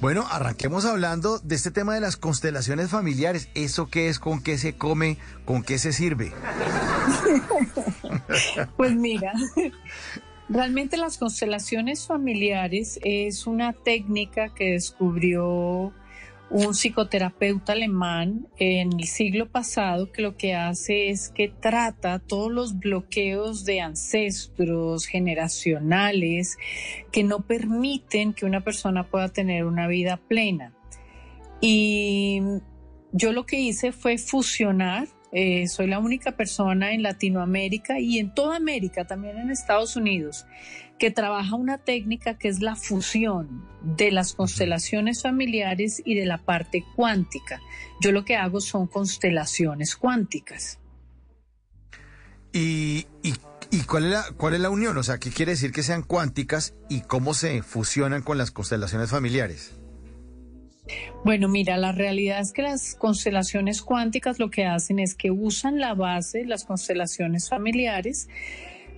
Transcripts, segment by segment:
Bueno, arranquemos hablando de este tema de las constelaciones familiares. ¿Eso qué es? ¿Con qué se come? ¿Con qué se sirve? pues mira, realmente las constelaciones familiares es una técnica que descubrió un psicoterapeuta alemán en el siglo pasado que lo que hace es que trata todos los bloqueos de ancestros generacionales que no permiten que una persona pueda tener una vida plena. Y yo lo que hice fue fusionar eh, soy la única persona en Latinoamérica y en toda América, también en Estados Unidos, que trabaja una técnica que es la fusión de las constelaciones familiares y de la parte cuántica. Yo lo que hago son constelaciones cuánticas. ¿Y, cuál, es la, cuál es la unión? O sea, ¿qué quiere decir que sean cuánticas y cómo se fusionan con las constelaciones familiares? Bueno, mira, la realidad es que las constelaciones cuánticas lo que hacen es que usan la base las constelaciones familiares,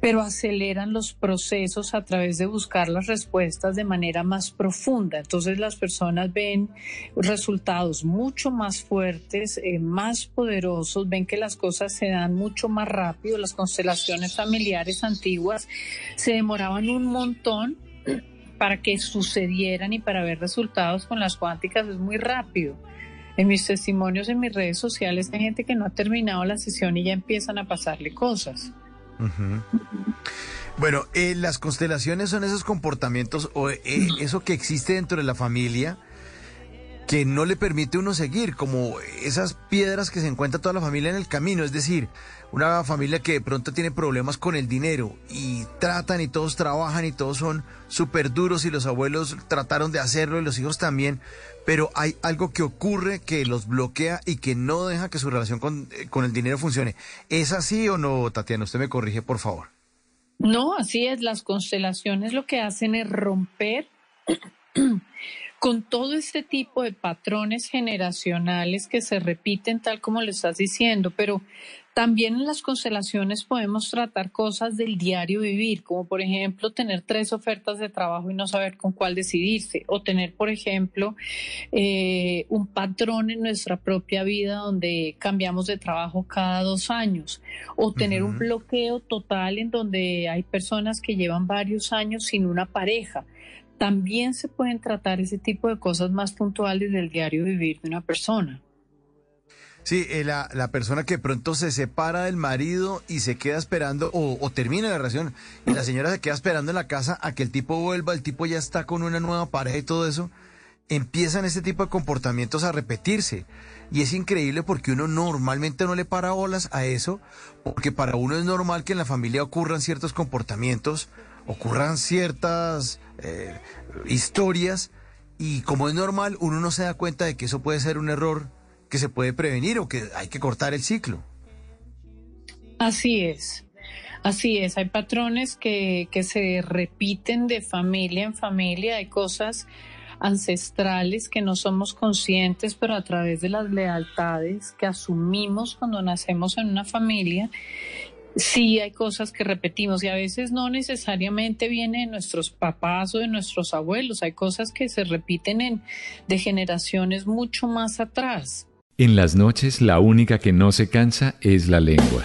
pero aceleran los procesos a través de buscar las respuestas de manera más profunda. Entonces las personas ven resultados mucho más fuertes, eh, más poderosos, ven que las cosas se dan mucho más rápido. Las constelaciones familiares antiguas se demoraban un montón para que sucedieran y para ver resultados con las cuánticas es muy rápido. En mis testimonios en mis redes sociales hay gente que no ha terminado la sesión y ya empiezan a pasarle cosas. Bueno, eh, las constelaciones son esos comportamientos o eh, eso que existe dentro de la familia que no le permite uno seguir, como esas piedras que se encuentra toda la familia en el camino, es decir, una familia que de pronto tiene problemas con el dinero y tratan y todos trabajan y todos son súper duros y los abuelos trataron de hacerlo y los hijos también, pero hay algo que ocurre que los bloquea y que no deja que su relación con, eh, con el dinero funcione. ¿Es así o no, Tatiana? Usted me corrige, por favor. No, así es. Las constelaciones lo que hacen es romper con todo este tipo de patrones generacionales que se repiten tal como lo estás diciendo, pero también en las constelaciones podemos tratar cosas del diario vivir, como por ejemplo tener tres ofertas de trabajo y no saber con cuál decidirse, o tener, por ejemplo, eh, un patrón en nuestra propia vida donde cambiamos de trabajo cada dos años, o tener un bloqueo total en donde hay personas que llevan varios años sin una pareja también se pueden tratar ese tipo de cosas más puntuales del diario vivir de una persona. Sí, eh, la, la, persona que pronto se separa del marido y se queda esperando, o, termina la relación, y la señora se queda esperando en la casa a que el tipo vuelva, el tipo ya está con una nueva pareja y todo eso, empiezan este tipo de comportamientos a repetirse. Y es increíble porque uno normalmente no le para olas a eso, porque para uno es normal que en la familia ocurran ciertos comportamientos, ocurran ciertas eh, historias y como es normal, uno no se da cuenta de que eso puede ser un error que se puede prevenir o que hay que cortar el ciclo. Así es. Así es, hay patrones que, que se repiten de familia en familia, hay cosas ancestrales que no somos conscientes, pero a través de las lealtades que asumimos cuando nacemos en una familia Sí, hay cosas que repetimos y a veces no necesariamente viene de nuestros papás o de nuestros abuelos, hay cosas que se repiten en de generaciones mucho más atrás. En las noches la única que no se cansa es la lengua.